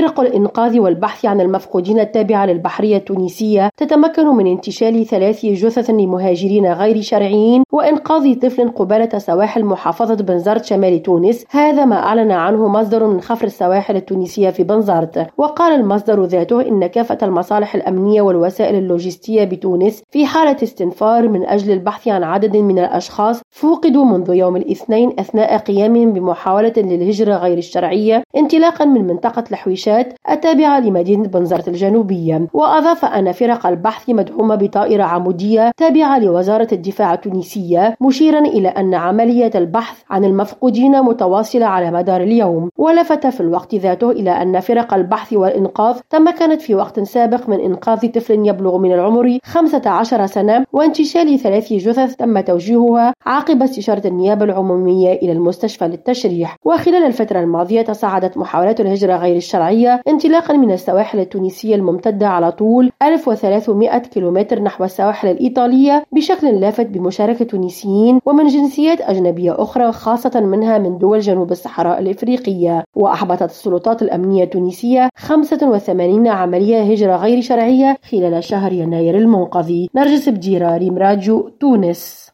فرق الإنقاذ والبحث عن المفقودين التابعة للبحرية التونسية تتمكن من انتشال ثلاث جثث لمهاجرين غير شرعيين وإنقاذ طفل قبالة سواحل محافظة بنزرت شمال تونس. هذا ما أعلن عنه مصدر من خفر السواحل التونسية في بنزرت. وقال المصدر ذاته إن كافة المصالح الأمنية والوسائل اللوجستية بتونس في حالة استنفار من أجل البحث عن عدد من الأشخاص فوقدوا منذ يوم الاثنين أثناء قيامهم بمحاولة للهجرة غير الشرعية انطلاقا من منطقة الحويشات التابعة لمدينة بنزرت الجنوبية. وأضاف أن فرق البحث مدعومة بطائرة عمودية تابعة لوزارة الدفاع التونسية مشيرا إلى أن عملية البحث عن المفقودين متواصلة على مدار اليوم. ولفت في الوقت ذاته إلى أن فرق البحث والإنقاذ تمكنت في وقت سابق من إنقاذ طفل يبلغ من العمر 15 سنة وانتشال ثلاث جثث تم توجيهها عقب استشارة النيابة العمومية إلى المستشفى للتشريح. وخلال الفترة الماضية تصاعدت محاولات الهجرة غير الشرعية. انطلاقا من السواحل التونسية الممتدة على طول 1300 كيلومتر نحو السواحل الإيطالية بشكل لافت بمشاركة تونسيين ومن جنسيات أجنبية أخرى خاصة منها من دول جنوب الصحراء الإفريقية. وأحبطت السلطات الأمنية التونسية 85 عملية هجرة غير شرعية خلال شهر يناير المنقضي. نرجس بجيراري مراجو تونس.